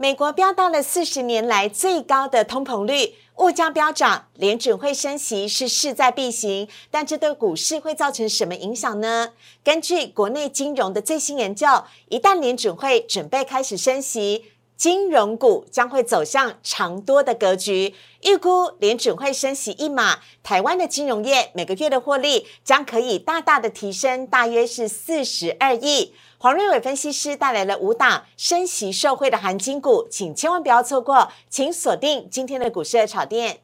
美国飙到了四十年来最高的通膨率，物价飙涨，联准会升息是势在必行，但这对股市会造成什么影响呢？根据国内金融的最新研究，一旦联准会准备开始升息，金融股将会走向长多的格局。预估联准会升息一码，台湾的金融业每个月的获利将可以大大的提升，大约是四十二亿。黄瑞伟分析师带来了五档升息受惠的含金股，请千万不要错过，请锁定今天的股市的炒店。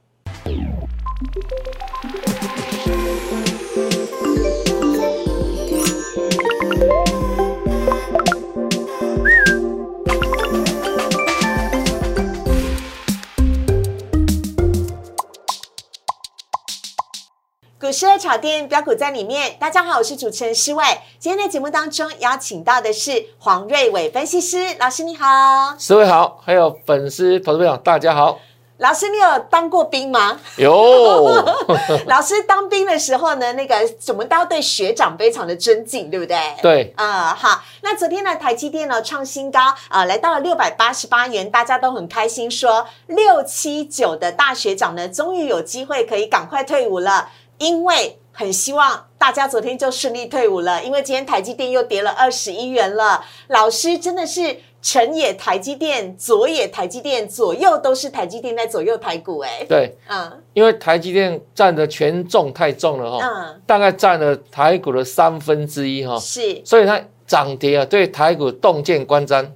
股市的炒店标股在里面。大家好，我是主持人施伟。今天的节目当中邀请到的是黄瑞伟分析师老师，你好。施伟好，还有粉丝投资朋友大家好。老师，你有当过兵吗？有。老师当兵的时候呢，那个我们都要对学长非常的尊敬，对不对？对。啊，好。那昨天呢，台积电呢创新高啊，来到了六百八十八元，大家都很开心，说六七九的大学长呢，终于有机会可以赶快退伍了。因为很希望大家昨天就顺利退伍了，因为今天台积电又跌了二十一元了。老师真的是成也台积电，左也台积电，左右都是台积电在左右台股哎。对，嗯，因为台积电占的权重太重了哈，嗯，大概占了台股的三分之一哈，是，所以它涨跌啊，对台股洞见观瞻。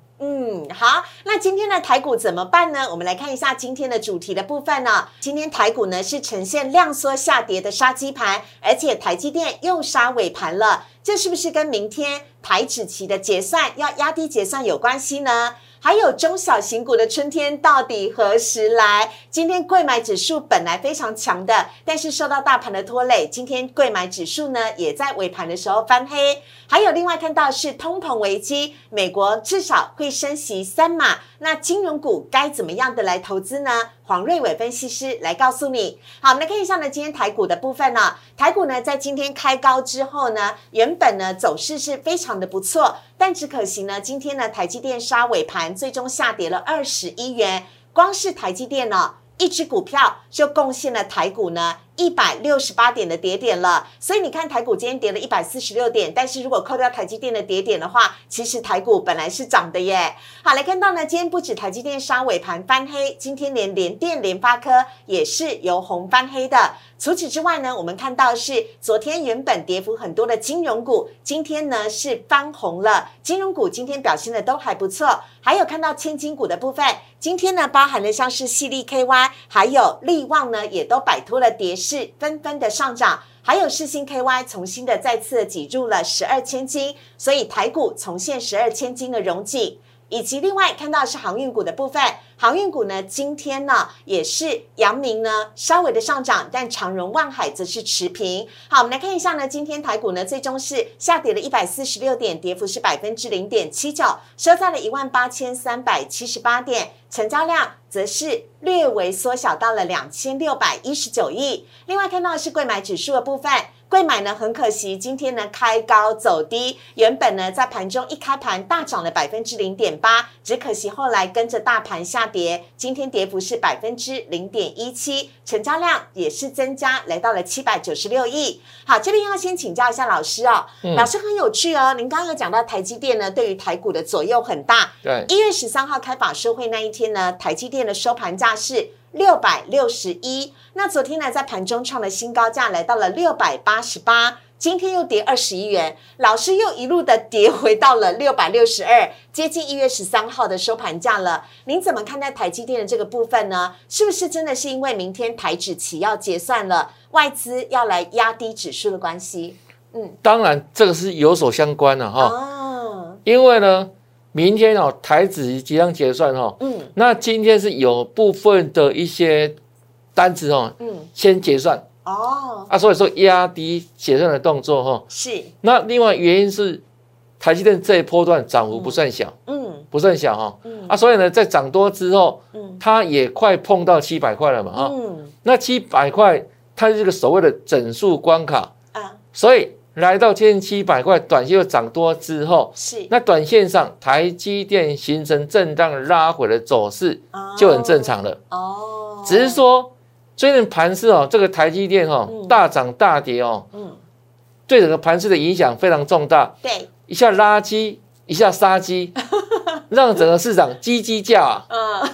好，那今天的台股怎么办呢？我们来看一下今天的主题的部分呢。今天台股呢是呈现量缩下跌的杀鸡盘，而且台积电又杀尾盘了，这是不是跟明天台指期的结算要压低结算有关系呢？还有中小型股的春天到底何时来？今天贵买指数本来非常强的，但是受到大盘的拖累，今天贵买指数呢也在尾盘的时候翻黑。还有另外看到是通膨危机，美国至少会升息三码，那金融股该怎么样的来投资呢？黄瑞伟分析师来告诉你。好，我们来看一下呢，今天台股的部分呢，台股呢在今天开高之后呢，原本呢走势是非常的不错，但只可惜呢，今天呢台积电杀尾盘，最终下跌了二十一元，光是台积电呢一只股票就贡献了台股呢。一百六十八点的跌点了，所以你看台股今天跌了一百四十六点，但是如果扣掉台积电的跌点的话，其实台股本来是涨的耶。好，来看到呢，今天不止台积电杀尾盘翻黑，今天连联电、联发科也是由红翻黑的。除此之外呢，我们看到是昨天原本跌幅很多的金融股，今天呢是翻红了。金融股今天表现的都还不错，还有看到千金股的部分，今天呢包含了像是细粒 KY，还有利旺呢，也都摆脱了跌势。是纷纷的上涨，还有世星 KY 重新的再次挤入了十二千金，所以台股重现十二千金的荣景，以及另外看到是航运股的部分。航运股呢，今天呢也是阳明呢稍微的上涨，但长荣、万海则是持平。好，我们来看一下呢，今天台股呢最终是下跌了一百四十六点，跌幅是百分之零点七九，收在了一万八千三百七十八点，成交量则是略微缩小到了两千六百一十九亿。另外看到的是贵买指数的部分。贵买呢，很可惜，今天呢开高走低，原本呢在盘中一开盘大涨了百分之零点八，只可惜后来跟着大盘下跌，今天跌幅是百分之零点一七，成交量也是增加，来到了七百九十六亿。好，这边要先请教一下老师哦，老师很有趣哦，您刚刚有讲到台积电呢，对于台股的左右很大。对，一月十三号开法收会那一天呢，台积电的收盘价是。六百六十一，那昨天呢，在盘中创了新高价，来到了六百八十八，今天又跌二十一元，老师又一路的跌回到了六百六十二，接近一月十三号的收盘价了。您怎么看待台积电的这个部分呢？是不是真的是因为明天台指期要结算了，外资要来压低指数的关系？嗯，当然这个是有所相关的哈。哦，因为呢。明天哦，台指即将结算哈，嗯，那今天是有部分的一些单子哦，嗯，先结算。哦，啊，所以说压低结算的动作哈，是。那另外原因是台积电这一波段涨幅不算小，嗯，不算小哈，嗯，啊，所以呢，在涨多之后，嗯，它也快碰到七百块了嘛，哈，嗯，那七百块它是这个所谓的整数关卡啊，所以来到千七百块，短线又涨多之后，是那短线上台积电形成震荡拉回的走势就很正常了。哦，只是说最近盘势哦，这个台积电哦大涨大跌哦，嗯，对整个盘势的影响非常重大。对，一下垃圾，一下杀鸡，让整个市场叽叽叫啊。嗯。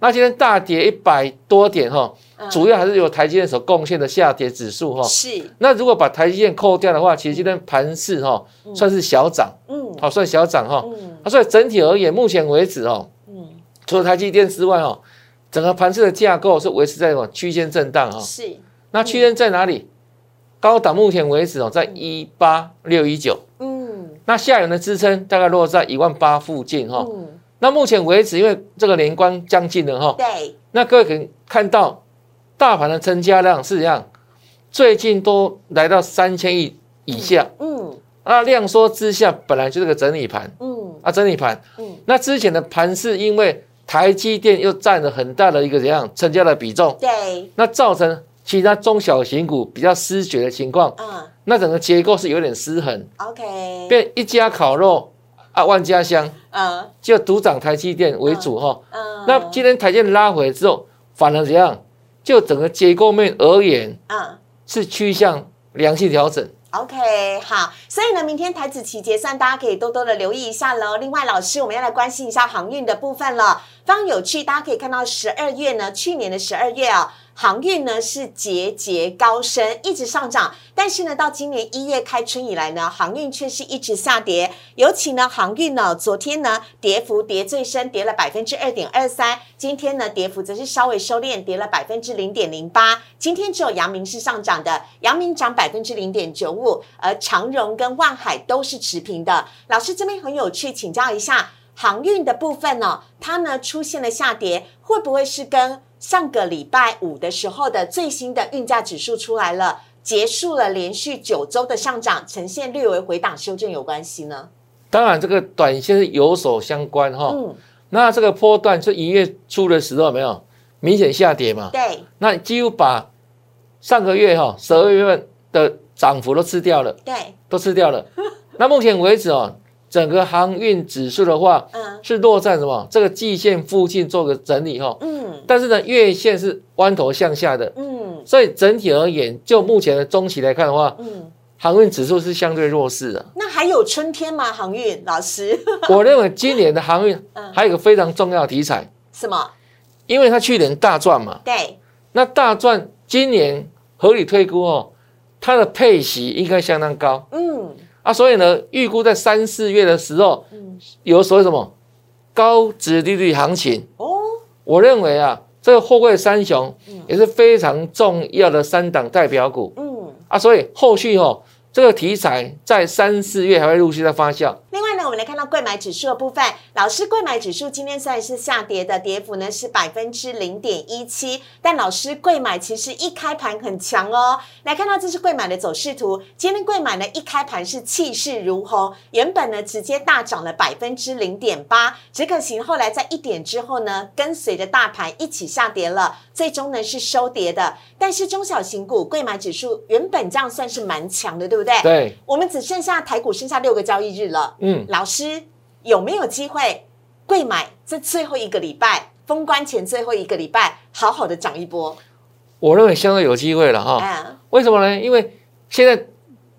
那今天大跌一百多点哈，主要还是由台积电所贡献的下跌指数哈。是。那如果把台积电扣掉的话，其实今天盘市哈算是小涨，嗯，好算小涨哈。嗯。所以整体而言，目前为止哦，嗯，除了台积电之外哦，整个盘市的架构是维持在什么区间震荡哈。是。那区间在哪里？高档目前为止哦，在一八六一九。嗯。那下游的支撑大概落在一万八附近哈。嗯。那目前为止，因为这个年关将近了哈，对，那各位可以看到，大盘的成交量是怎样？最近都来到三千亿以下，嗯，那量缩之下，本来就是个整理盘，嗯，啊，整理盘，嗯，那之前的盘是因为台积电又占了很大的一个怎样成交的比重，对，那造成其他中小型股比较失血的情况，嗯，那整个结构是有点失衡，OK，变一家烤肉。啊，万家香，嗯，就独涨台积电为主哈，嗯，那今天台积电拉回之后，反而怎样？就整个结构面而言，嗯，是趋向良性调整。OK，好，所以呢，明天台子期结算，大家可以多多的留意一下喽。另外，老师，我们要来关心一下航运的部分了，非常有趣。大家可以看到，十二月呢，去年的十二月啊。航运呢是节节高升，一直上涨，但是呢，到今年一月开春以来呢，航运却是一直下跌。尤其呢，航运呢，昨天呢，跌幅跌最深，跌了百分之二点二三。今天呢，跌幅则是稍微收敛，跌了百分之零点零八。今天只有阳明是上涨的，阳明涨百分之零点九五，而长荣跟万海都是持平的。老师这边很有趣，请教一下航运的部分呢，它呢出现了下跌，会不会是跟？上个礼拜五的时候的最新的运价指数出来了，结束了连续九周的上涨，呈现略微回档修正有关系呢？当然，这个短线是有所相关哈。嗯，那这个波段是一月初的时候没有明显下跌嘛？对。那几乎把上个月哈十二月份的涨幅都吃掉了。对，都吃掉了。那目前为止哦。整个航运指数的话，嗯，是落在什么？这个季线附近做个整理哈，嗯，但是呢，月线是弯头向下的，嗯，所以整体而言，就目前的中期来看的话，嗯，航运指数是相对弱势的。那还有春天吗？航运？老师，我认为今年的航运还有一个非常重要的题材，什么？因为它去年大赚嘛，对，那大赚今年合理推估哦，它的配息应该相当高，嗯。啊，所以呢，预估在三四月的时候，嗯，有所谓什么高值利率行情哦。我认为啊，这个货柜三雄也是非常重要的三档代表股，嗯，啊，所以后续哦。这个题材在三四月还会陆续的发酵。我们来看到贵买指数的部分。老师，贵买指数今天虽然是下跌的，跌幅呢是百分之零点一七，但老师贵买其实一开盘很强哦。来看到这是贵买的走势图，今天贵买呢一开盘是气势如虹，原本呢直接大涨了百分之零点八，只可惜后来在一点之后呢，跟随着大盘一起下跌了，最终呢是收跌的。但是中小型股贵买指数原本这样算是蛮强的，对不对？对，对，我们只剩下台股剩下六个交易日了。嗯，老师有没有机会贵买这最后一个礼拜封关前最后一个礼拜好好的涨一波？我认为相对有机会了哈。为什么呢？因为现在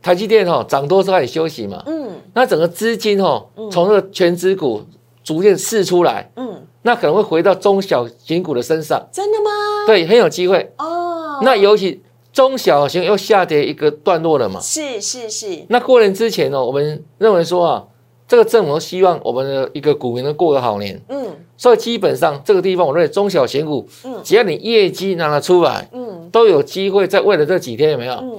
台积电哈涨多是开始休息嘛。嗯，那整个资金哈从这个全资股逐渐释出来。嗯，那可能会回到中小型股的身上。真的吗？对，很有机会哦。那尤其。中小型又下跌一个段落了嘛？是是是。那过年之前呢，我们认为说啊，这个政府希望我们的一个股民能过个好年。嗯。所以基本上这个地方，我认为中小型股，嗯，只要你业绩拿得出来，嗯，都有机会在未来这几天有没有？嗯。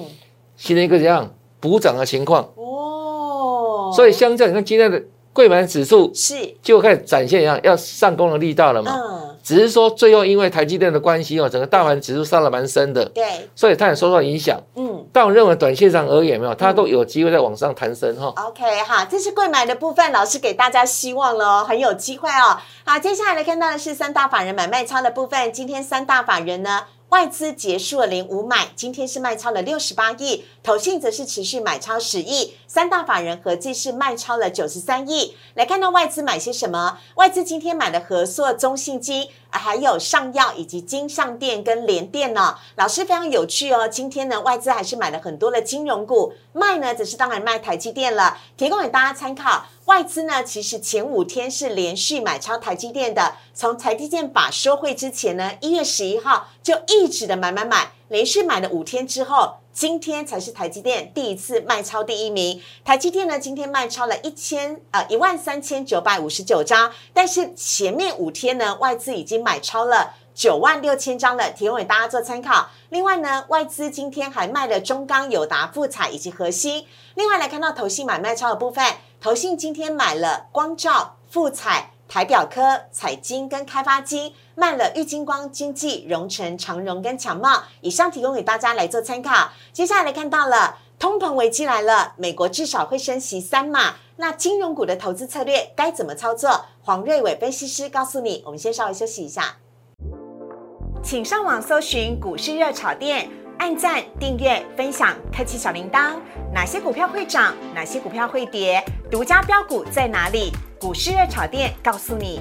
形成一个怎样补涨的情况？哦。所以相较你看今天的贵买指数，是就开始展现一样要上攻的力道了嘛？嗯。只是说最后因为台积电的关系哦，整个大盘指数上了蛮深的，对，所以它也受到影响。嗯，但我认为短线上而言，没有它都有机会在往上弹升哈。OK 哈，这是贵买的部分，老师给大家希望了，很有机会哦。好，接下来来看到的是三大法人买卖超的部分，今天三大法人呢。外资结束了零五买，今天是卖超了六十八亿，投信则是持续买超十亿，三大法人合计是卖超了九十三亿。来看到外资买些什么？外资今天买了合硕、中信金，还有上药以及金上电跟联电呢。老师非常有趣哦，今天呢外资还是买了很多的金融股，卖呢则是当然卖台积电了，提供给大家参考。外资呢，其实前五天是连续买超台积电的。从台积电把收会之前呢，一月十一号就一直的买买买，连续买了五天之后，今天才是台积电第一次卖超第一名。台积电呢，今天卖超了一千呃一万三千九百五十九张，但是前面五天呢，外资已经买超了九万六千张了，提供给大家做参考。另外呢，外资今天还卖了中钢、友达、富彩以及核心。另外来看到投信买卖超的部分。投信今天买了光照、富彩、台表科、彩金跟开发金，卖了玉金光、经济、荣成、长荣跟强茂。以上提供给大家来做参考。接下来看到了通膨危机来了，美国至少会升息三码。那金融股的投资策略该怎么操作？黄瑞伟分析师告诉你。我们先稍微休息一下，请上网搜寻股市热炒店。按赞、订阅、分享，开启小铃铛。哪些股票会涨？哪些股票会跌？独家标股在哪里？股市热炒店告诉你。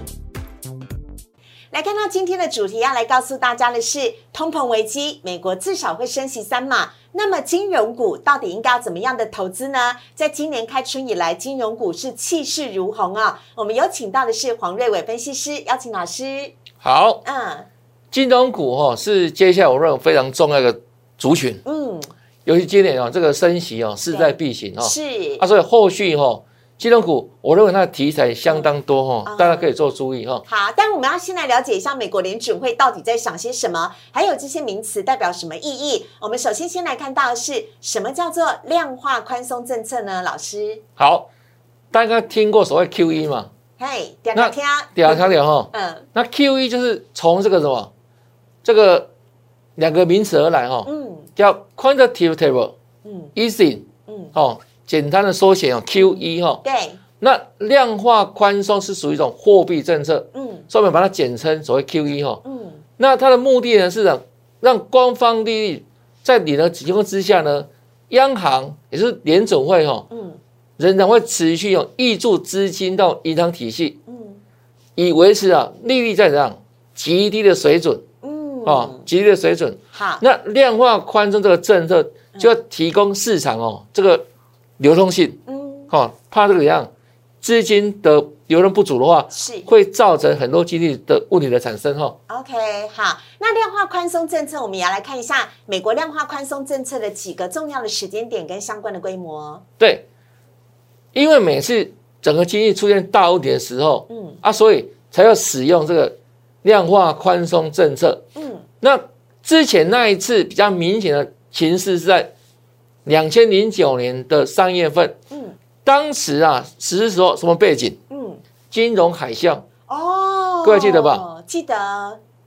来看到今天的主题，要来告诉大家的是通膨危机，美国至少会升息三码。那么金融股到底应该要怎么样的投资呢？在今年开春以来，金融股是气势如虹啊。我们有请到的是黄瑞伟分析师，邀请老师。好，嗯，金融股哈是接下来我认为非常重要的。族群，嗯，尤其今年啊，这个升息哦，势在必行哦，是啊，所以后续哈，金融股，我认为它的题材相当多哈，大家可以做注意哈。好，但我们要先来了解一下美国联准会到底在想些什么，还有这些名词代表什么意义。我们首先先来看到的是什么叫做量化宽松政策呢？老师，好，大家听过所谓 Q E 嘛？嘿，第二天，第二天哈，嗯，那 Q E 就是从这个什么，这个。两个名词而来哈，嗯，叫 quantitative，嗯，easing，嗯，哦，简单的缩写哦，QE 哈，对，那量化宽松是属于一种货币政策，嗯，所以我们把它简称所谓 QE 哈，嗯，那它的目的呢是让让官方利率在你的情况之下呢，央行也是联总会哈，嗯，仍然会持续用挹注资金到银行体系，嗯，以维持啊利率在怎样极低的水准。哦，极低的水准。好，那量化宽松这个政策就要提供市场哦，这个流通性。嗯，哦，怕这个样资金的流动不足的话，是会造成很多经济的问题的产生。哈，OK，好，那量化宽松政策，我们也要来看一下美国量化宽松政策的几个重要的时间点跟相关的规模。对，因为每次整个经济出现大问题的时候，嗯啊，所以才要使用这个量化宽松政策。嗯那之前那一次比较明显的情势是在两千零九年的三月份，嗯，当时啊，实施时候什么背景？嗯，金融海啸哦，各位记得吧？记得。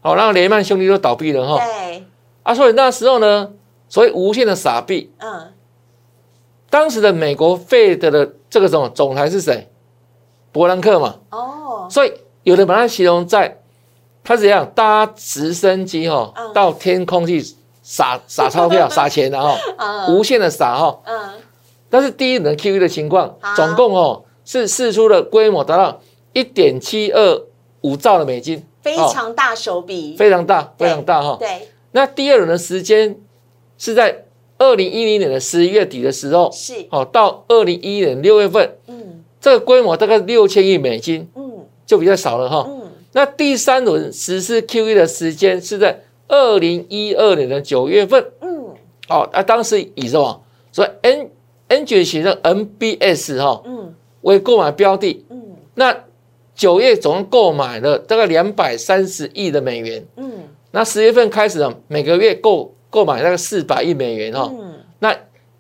好，然后雷曼兄弟都倒闭了哈。对。啊，所以那时候呢，所以无限的傻币，嗯，当时的美国费德的这个总总裁是谁？伯南克嘛。哦。所以有人把它形容在。他怎样搭直升机哈到天空去撒撒钞票 撒钱的哈，无限的撒哈。嗯。但是第一轮 QE 的情况，总共哦是试出的规模达到一点七二五兆的美金，非常大手笔，非常大非常大哈。对。那第二轮的时间是在二零一零年的十一月底的时候，是哦到二零一一年六月份，嗯，这个规模大概六千亿美金，嗯，就比较少了哈。那第三轮实施 QE 的时间是在二零一二年的九月份。嗯，哦，那当时以什么？所以 N N 卷型的 NBS 哈，嗯，为购买标的。嗯，那九月总共购买了大概两百三十亿的美元。嗯，那十月份开始呢，每个月购购买大概四百亿美元哈。嗯，那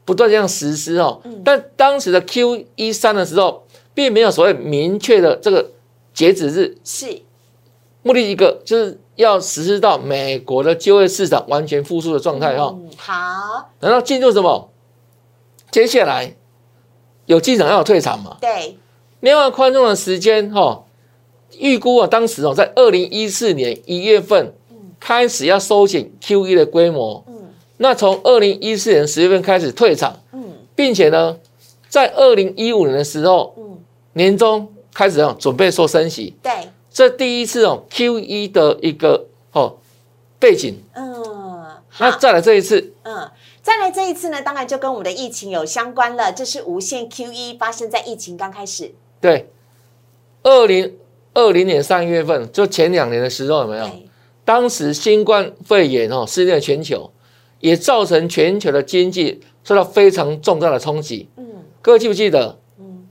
不断这样实施哦。嗯，但当时的 Q 一三的时候，并没有所谓明确的这个截止日。是。目的一个就是要实施到美国的就业市场完全复苏的状态哈。好，然后进入什么？接下来有进场要有退场嘛？对。另外宽松的时间哈，预估啊，当时哦，在二零一四年一月份开始要收紧 Q E 的规模。嗯，那从二零一四年十月份开始退场。嗯，并且呢，在二零一五年的时候，嗯，年终开始要准备说升息。对，这第一次哦 Q 一的一个哦背景。嗯，那再来这一次。嗯。再来这一次呢，当然就跟我们的疫情有相关了。这是无限 QE 发生在疫情刚开始。对，二零二零年三月份，就前两年的时候有没有？当时新冠肺炎哦肆虐全球，也造成全球的经济受到非常重大的冲击。嗯，各位记不记得？嗯，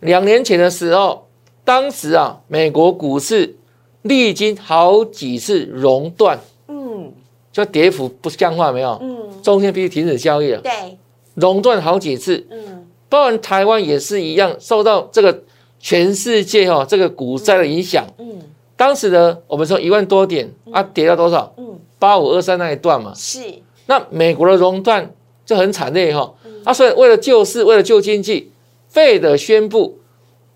两年前的时候，当时啊，美国股市历经好几次熔断。嗯，就跌幅不僵化没有？嗯。中间必须停止交易了，对，熔断好几次，嗯，包括台湾也是一样，受到这个全世界哈这个股灾的影响，嗯，当时呢，我们说一万多点啊，跌到多少？嗯，八五二三那一段嘛，是，那美国的熔断就很惨烈哈，啊，所以为了救市，为了救经济，费的宣布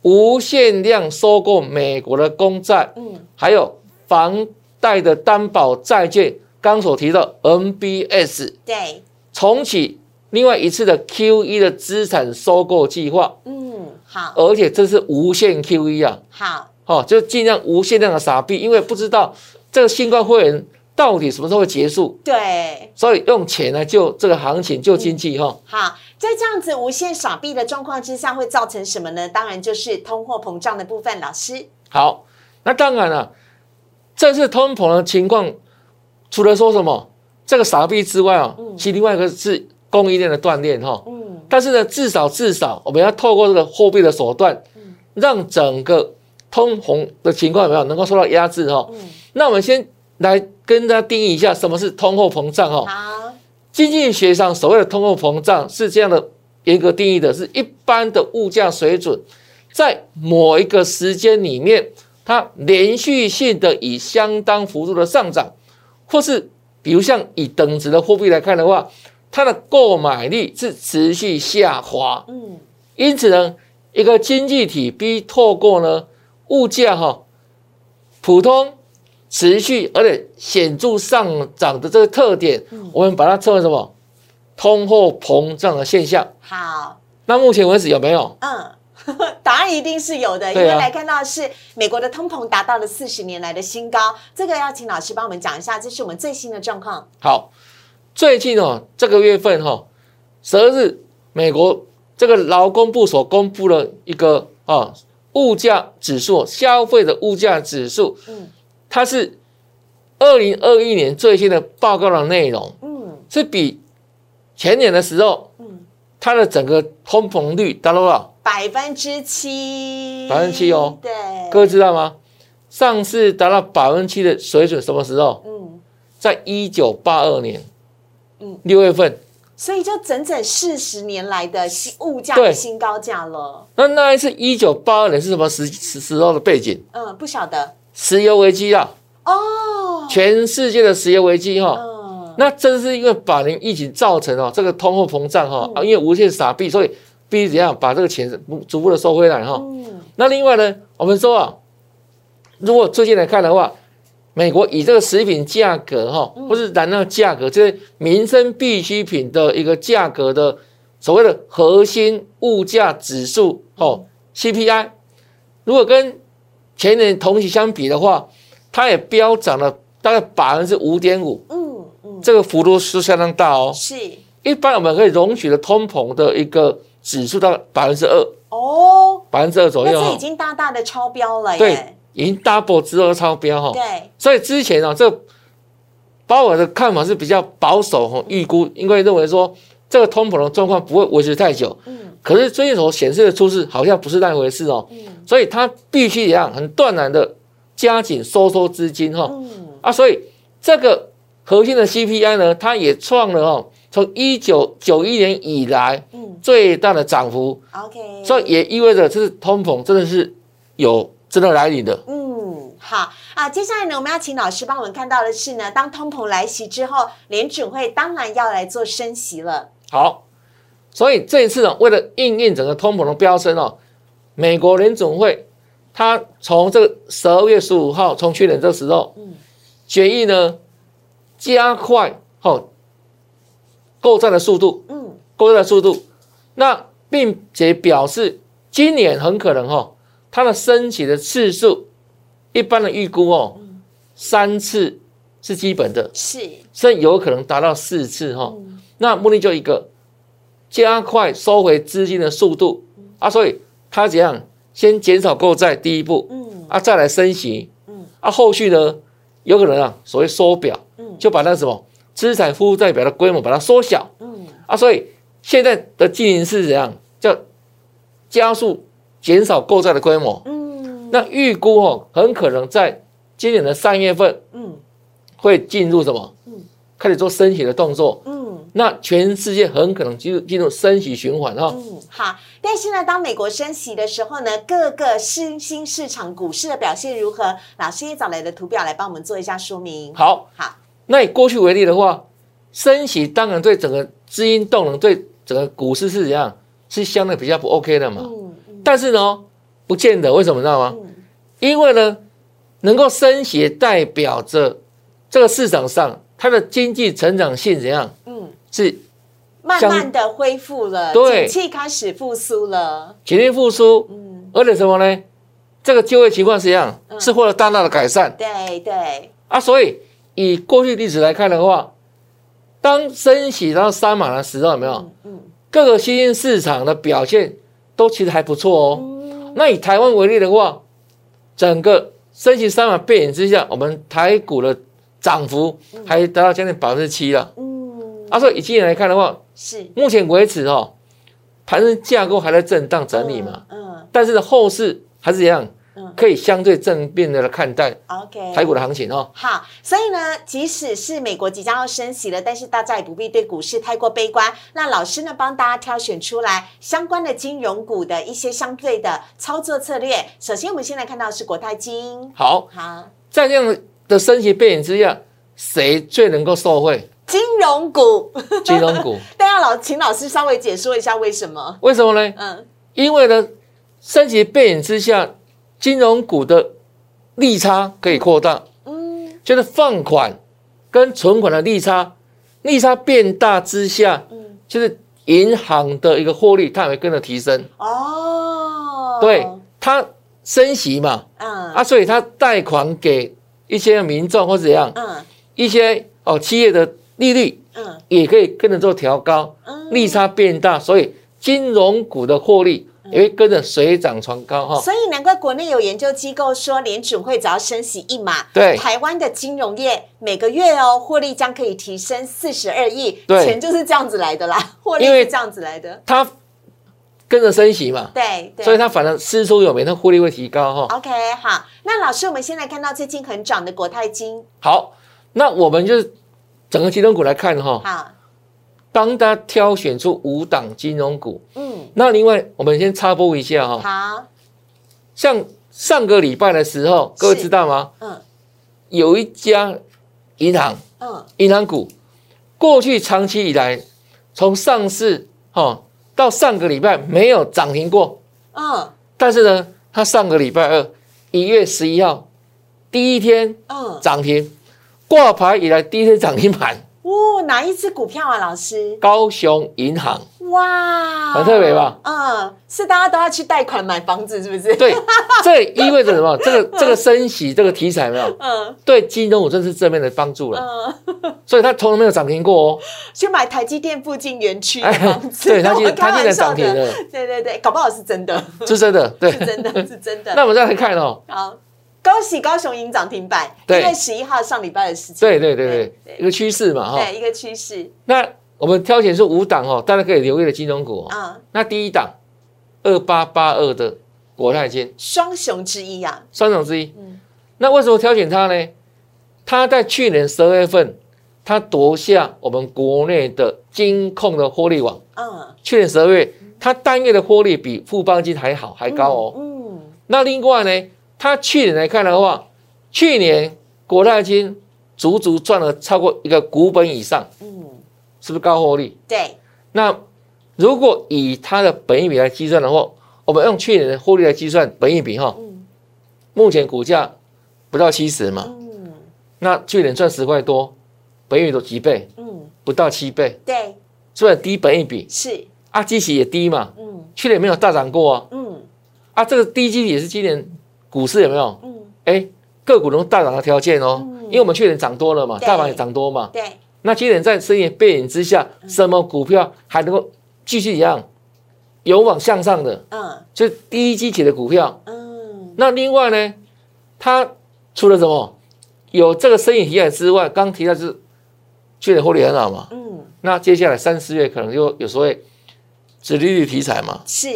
无限量收购美国的公债，嗯，还有房贷的担保债券。刚所提到 MBS 对。重启另外一次的 QE 的资产收购计划，嗯好，而且这是无限 QE 啊，好，好就尽量无限量的傻逼，因为不知道这个新冠会员到底什么时候会结束，对，所以用钱来救这个行情救经济哈。好，在这样子无限傻币的状况之下，会造成什么呢？当然就是通货膨胀的部分。老师，好，那当然了，这次通膨的情况。除了说什么这个傻币之外啊，其另外一个是供应链的锻炼哈。嗯，但是呢，至少至少我们要透过这个货币的手段，让整个通膨的情况有没有能够受到压制哈。嗯，那我们先来跟大家定义一下什么是通货膨胀哈。好，经济学上所谓的通货膨胀是这样的严格定义的，是一般的物价水准在某一个时间里面，它连续性的以相当幅度的上涨。或是比如像以等值的货币来看的话，它的购买力是持续下滑。嗯，因此呢，一个经济体必透过呢物价哈普通持续而且显著上涨的这个特点，我们把它称为什么？通货膨胀的现象。好，那目前为止有没有？嗯。答案一定是有的，因为来看到是美国的通膨达到了四十年来的新高，这个要请老师帮我们讲一下，这是我们最新的状况。好，最近哦，这个月份哈，十二日，美国这个劳工部所公布了一个啊物价指数，消费的物价指数，嗯，它是二零二一年最新的报告的内容，嗯，是比前年的时候，嗯，它的整个通膨率达到多少？百分之七，百分之七哦。对，各位知道吗？上次达到百分之七的水准什么时候？嗯，在一九八二年，嗯，六月份。所以就整整四十年来的新物价的新高价了。那那一次一九八二年是什么时时时候的背景？嗯，不晓得。石油危机啊！哦，全世界的石油危机哈。嗯。那正是因为把年疫情造成哦，这个通货膨胀哈啊，因为无限傻币，所以。必须怎样把这个钱逐步的收回来哈？那另外呢，我们说啊，如果最近来看的话，美国以这个食品价格哈，或是燃料价格这些民生必需品的一个价格的所谓的核心物价指数哦 CPI，如果跟前年同期相比的话，它也飙涨了大概百分之五点五，嗯嗯，这个幅度是相当大哦。是，一般我们可以容许的通膨的一个。指数到百分之二哦，百分之二左右，这已经大大的超标了耶！对，已经 double 之后超标哈。对，所以之前啊，这鲍尔的看法是比较保守哈，预估，因为认为说这个通膨的状况不会维持太久。嗯。可是最近所显示的出示好像不是那回事哦。嗯。所以他必须一样很断然的加紧收缩资金哈。嗯。啊，所以这个核心的 CPI 呢，它也创了哦。从一九九一年以来，嗯，最大的涨幅，OK，所以也意味着这是通膨真的是有真的来临的。嗯，好啊，接下来呢，我们要请老师帮我们看到的是呢，当通膨来袭之后，联准会当然要来做升息了。好，所以这一次呢，为了应应整个通膨的飙升哦，美国联总会它从这个十二月十五号，从去年这时候，嗯，决议呢加快哦购债的速度，嗯，购债的速度，那并且表示今年很可能哈，它的升息的次数，一般的预估哦，三次是基本的，是，甚至有可能达到四次哈。那目的就一个，加快收回资金的速度。啊，所以它怎样？先减少购债，第一步，嗯，啊，再来升息，嗯，啊，后续呢，有可能啊，所谓缩表，嗯，就把那什么资产负债表的规模把它缩小，嗯，啊，所以现在的经营是怎样？叫加速减少购债的规模，嗯，那预估哦，很可能在今年的三月份，嗯，会进入什么？嗯，开始做升息的动作，嗯。那全世界很可能进入进入升息循环哈。嗯，好。但是呢，当美国升息的时候呢，各个新兴市场股市的表现如何？老师也找来的图表来帮我们做一下说明。好，好。那以过去为例的话，升息当然对整个资金动能、对整个股市是怎样？是相对比较不 OK 的嘛。嗯嗯。但是呢，不见得，为什么知道吗？嗯。因为呢，能够升息代表着这个市场上它的经济成长性怎样？是慢慢的恢复了，对。景气开始复苏了，景气复苏，嗯，而且什么呢？这个就业情况是一样，是获得大大的改善，对对。啊，所以以过去历史来看的话，当升息到三码的时候，有没有？嗯，各个新兴市场的表现都其实还不错哦。那以台湾为例的话，整个升息三码背景之下，我们台股的涨幅还达到将近百分之七了。啊，所以以今年来看的话，是目前为止哦，盘升架构还在震荡整理嘛，嗯，但是后市还是一样，嗯，可以相对正面的来看待，OK，台股的行情哦。好，所以呢，即使是美国即将要升息了，但是大家也不必对股市太过悲观。那老师呢，帮大家挑选出来相关的金融股的一些相对的操作策略。首先，我们先来看到是国泰金，好，好，在这样的升息背景之下，谁最能够受惠？金融股，金融股，但要老请老师稍微解说一下为什么？为什么呢？嗯，因为呢，升级背景之下，金融股的利差可以扩大，嗯，就是放款跟存款的利差，利差变大之下，嗯，就是银行的一个获利，它也会跟着提升。哦，对，它升息嘛，嗯，啊，所以它贷款给一些民众或怎样，嗯，一些哦企业的。利率嗯也可以跟着做调高，利差变大，所以金融股的获利也会跟着水涨船高哈。所以难怪国内有研究机构说，联准会只要升息一码，对台湾的金融业每个月哦获利将可以提升四十二亿，钱就是这样子来的啦，获利是这样子来的。它跟着升息嘛，对，所以它反正师出有名，它获利会提高哈。OK，好，那老师，我们先来看到最近很涨的国泰金。好，那我们就。整个金融股来看哈，好，帮他挑选出五档金融股。嗯，那另外我们先插播一下哈。好，像上个礼拜的时候，各位知道吗？嗯，有一家银行，嗯，银行股过去长期以来，从上市哈到上个礼拜没有涨停过。嗯，但是呢，它上个礼拜二一月十一号第一天，嗯，涨停。挂牌以来第一天涨停板，哦，哪一只股票啊，老师？高雄银行，哇，很特别吧？嗯，是大家都要去贷款买房子，是不是？对，这意味着什么？这个这个升息这个题材没有？嗯，对金融股真是正面的帮助了。嗯，所以它从来没有涨停过哦。去买台积电附近园区的房子，对，它今它今年涨停了。对对对，搞不好是真的，是真的，对，是真的，是真的。那我们再来看哦。好。恭喜高雄银涨停板，一月十一号上礼拜的事情。对对对对，一个趋势嘛哈。对，一个趋势。那我们挑选是五档哦，大家可以留意的金融股啊。那第一档二八八二的国泰金，双雄之一啊。双雄之一。嗯。那为什么挑选它呢？它在去年十二月份，它夺下我们国内的金控的获利王。嗯。去年十二月，它单月的获利比富邦金还好，还高哦。嗯。那另外呢？它去年来看的话，去年国泰金足足赚了超过一个股本以上，嗯，是不是高获利？对。那如果以它的本益比来计算的话，我们用去年的获利来计算本益比哈，嗯，目前股价不到七十嘛，嗯，那去年赚十块多，本益比都几倍？嗯，不到七倍。对，是不是低本益比是，啊，基期也低嘛。嗯，去年没有大涨过啊。嗯，啊，这个低基也是今年股市有没有？嗯，哎，个股能大涨的条件哦。因为我们去年涨多了嘛，大盘也涨多嘛。对。那今年在生意背景之下，什么股票还能够继续一样勇往向上的？嗯，就低基期的股票。嗯。那另外呢，它除了什么？有这个生意题材之外，刚提到是去年获利很好嘛？嗯，那接下来三四月可能就有所谓子利率题材嘛？是。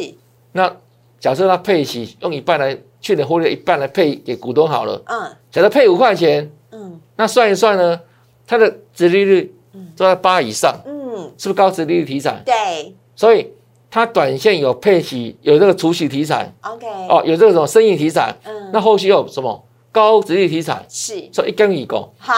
那假设它配息用一半来，去年获利一半来配给股东好了。嗯。假设配五块钱，嗯，那算一算呢，它的殖利率都在八以上，嗯，是不是高殖利率题材？对。所以它短线有配息，有这个储蓄题材，OK，哦，有这个什么生意题材，嗯，那后续有什么？高值率题材是，所以一根一股好，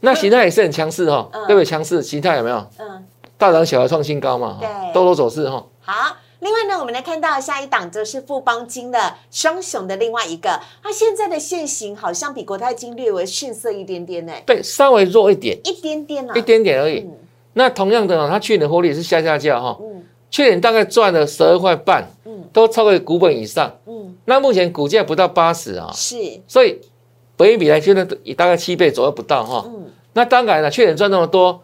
那形态也是很强势哈，对不对？强势形态有没有？嗯，大涨小的创新高嘛，对，多头走势哈。好，另外呢，我们来看到下一档就是富邦金的双雄的另外一个，它现在的现形好像比国泰金略微逊色一点点呢，对，稍微弱一点，一点点啊，一点点而已。那同样的呢，它去年获利是下下价哈，嗯，去年大概赚了十二块半，嗯，都超过股本以上，嗯，那目前股价不到八十啊，是，所以。本益比来现在也大概七倍左右不到哈，嗯，那当然了，去年赚那么多，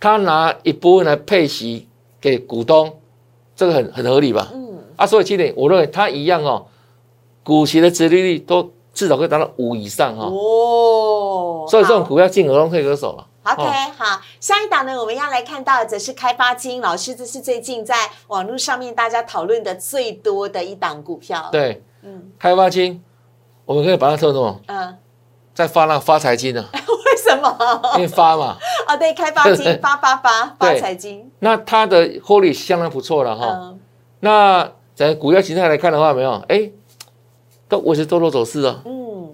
他拿一部分来配息给股东，这个很很合理吧？嗯，啊，所以今年我认为它一样哦，股息的殖利率都至少可以达到五以上哈。哦，所以这种股票进可攻退可守了。OK，好，下一档呢，我们要来看到的则是开发金老师，这是最近在网络上面大家讨论的最多的一档股票。对，嗯，开发金，我们可以把它称作嗯。在发那发财金呢？为 什么？因为发嘛。啊，对，开发金发发发发财金。那它的获利相当不错了哈。那在股票形态来看的话，没有，哎，都维持多头走势啊。嗯。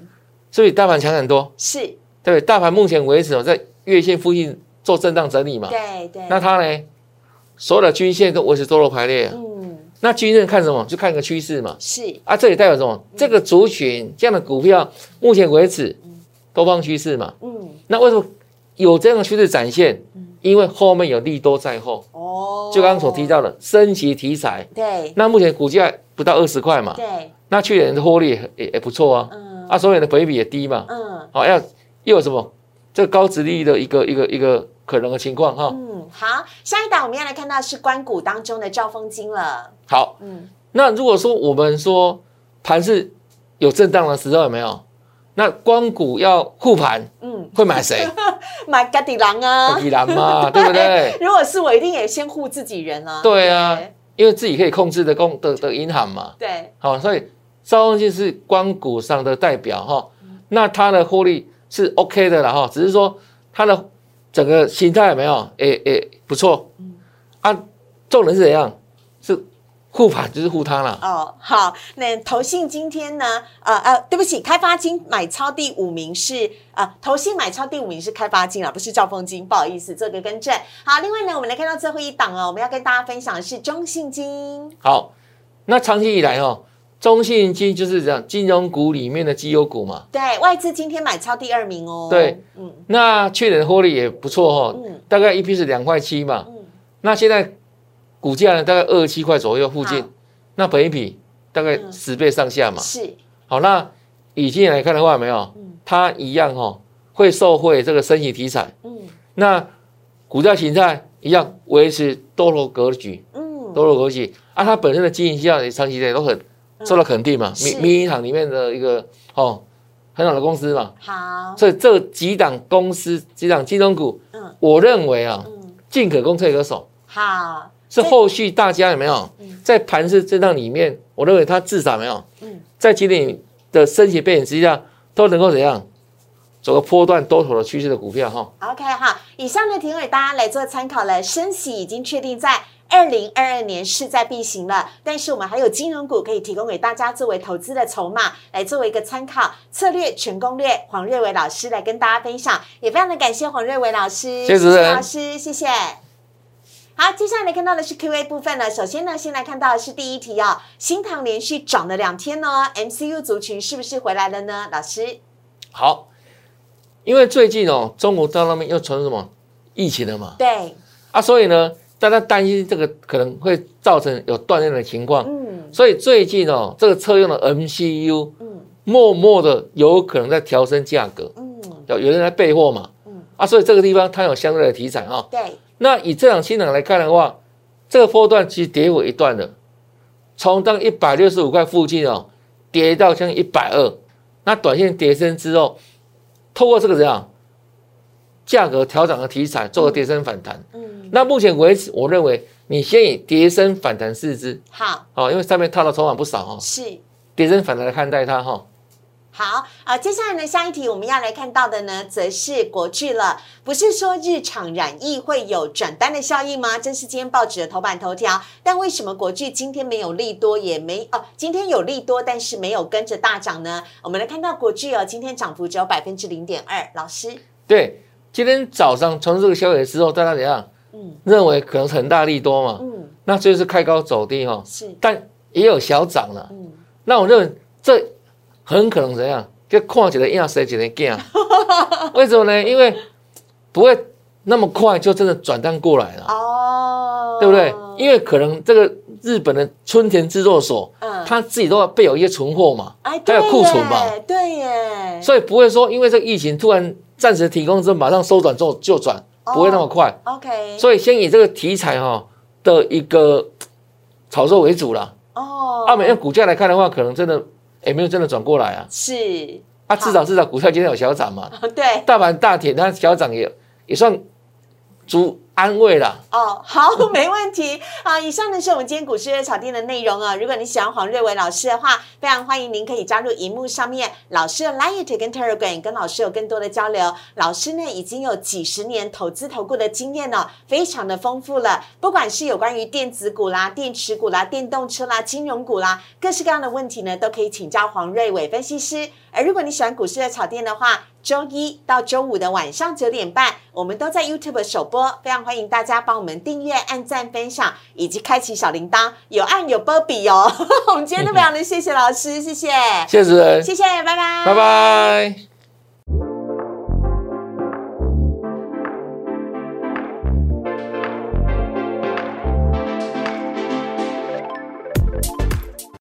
所以大盘强很多。是。对，大盘目前为止哦在月线附近做震荡整理嘛。对对。那它呢？所有的均线都维持多头排列。嗯。那均线看什么？就看一个趋势嘛。是。啊，这里代表什么？这个族群这样的股票，目前为止。多方趋势嘛，嗯，那为什么有这样的趋势展现？嗯，因为后面有利多在后，哦，就刚刚所提到的升级题材，对，那目前股价不到二十块嘛，对，那去年的获利也也不错啊，嗯，啊，所以的本比也低嘛，嗯，好，要又有什么？这个高值利率的一个一个一个可能的情况哈，嗯，好，下一档我们要来看到是关谷当中的兆丰金了，好，嗯，那如果说我们说盘是有震荡的时候有没有？那光谷要护盘，嗯，会买谁？买嘎底狼啊，嘎底狼嘛，对不对？如果是我，一定也先护自己人啊。对啊，因为自己可以控制的公的的银行嘛。对，好，所以招丰金是光谷上的代表哈。那它的获利是 OK 的了哈，只是说它的整个心态有没有？诶诶，不错。嗯，啊，重点是怎样？是。护盘就是护它了哦。好，那投信今天呢？呃呃，对不起，开发金买超第五名是啊，投信买超第五名是开发金啊，不是兆丰金，不好意思，做个更正。好，另外呢，我们来看到最后一档哦，我们要跟大家分享的是中信金。好，那长期以来哦，中信金就是这样，金融股里面的绩优股嘛。对外资今天买超第二名哦。对，嗯，那去年的获利也不错哦，嗯，大概一批是两块七嘛，嗯，那现在。股价呢，大概二十七块左右附近，那本一比大概十倍上下嘛。是。好，那以今年来看的话，没有，它一样哈，会受惠这个升息题材。嗯。那股价形态一样维持多头格局。嗯。多头格局啊，它本身的经营效也长期以来都很受到肯定嘛。民民营行里面的一个哦很好的公司嘛。好。所以这几档公司几档金融股，嗯，我认为啊，进可攻退可守。好。是后续大家有没有在盘市震荡里面？我认为它至少没有在今年的升息背景之下，都能够怎样走个波段多头的趋势的股票哈。OK 哈，以上的提供给大家来做参考了。升息已经确定在二零二二年势在必行了，但是我们还有金融股可以提供给大家作为投资的筹码，来作为一个参考策略全攻略。黄瑞伟老师来跟大家分享，也非常的感谢黄瑞伟老师，谢谢老师，谢谢。好，接下来看到的是 Q&A 部分了。首先呢，先来看到的是第一题哦，新塘连续涨了两天哦，MCU 族群是不是回来了呢？老师，好，因为最近哦，中国到那边又传什么疫情了嘛。对。啊，所以呢，大家担心这个可能会造成有断链的情况。嗯。所以最近哦，这个车用的 MCU，嗯，默默的有可能在调升价格。嗯。有有人在备货嘛？嗯。啊，所以这个地方它有相对的题材啊。对。那以这场新涨来看的话，这个波段其实跌过一段的，从当一百六十五块附近哦，跌到像一百二，那短线跌升之后，透过这个怎样价格调整的题材做个跌升反弹。嗯，那目前为止，我认为你先以跌升反弹试之。好，哦，因为上面套的筹码不少哦。是，跌升反弹来看待它哈。好啊，接下来呢，下一题我们要来看到的呢，则是国巨了。不是说日厂染疫会有转单的效应吗？这是今天报纸的头版头条。但为什么国巨今天没有利多，也没哦，今天有利多，但是没有跟着大涨呢？我们来看到国巨哦，今天涨幅只有百分之零点二。老师，对，今天早上从这个消息之后，大家怎样？嗯，认为可能很大利多嘛？嗯，那就是开高走低哈。是，但也有小涨了。嗯，那我认为这。很可能怎样？就看起来样谁几个干？为什么呢？因为不会那么快就真的转单过来了哦，对不对？因为可能这个日本的春田制作所，嗯，他自己都要备有一些存货嘛，哎，还有库存嘛，对耶，所以不会说因为这个疫情突然暂时提供之后马上收转之后就转，不会那么快。OK，所以先以这个题材哈的一个炒作为主了。哦，澳美用股价来看的话，可能真的。也没有真的转过来啊，是。啊，至少至少股票今天有小涨嘛，对，大盘大铁它小涨也也算足。安慰了哦，好，没问题好，以上呢是我们今天股市热炒店的内容啊。如果你喜欢黄瑞伟老师的话，非常欢迎您可以加入荧幕上面老师的 Light 跟 Telegram，跟老师有更多的交流。老师呢已经有几十年投资投顾的经验了，非常的丰富了。不管是有关于电子股啦、电池股啦、电动车啦、金融股啦，各式各样的问题呢，都可以请教黄瑞伟分析师。而如果你喜欢股市的炒店的话，周一到周五的晚上九点半，我们都在 YouTube 首播，非常欢迎大家帮我们订阅、按赞、分享以及开启小铃铛，有按有波比哦。我们今天都非常的谢谢老师，谢谢，谢谢主持人，谢谢，拜拜，拜拜。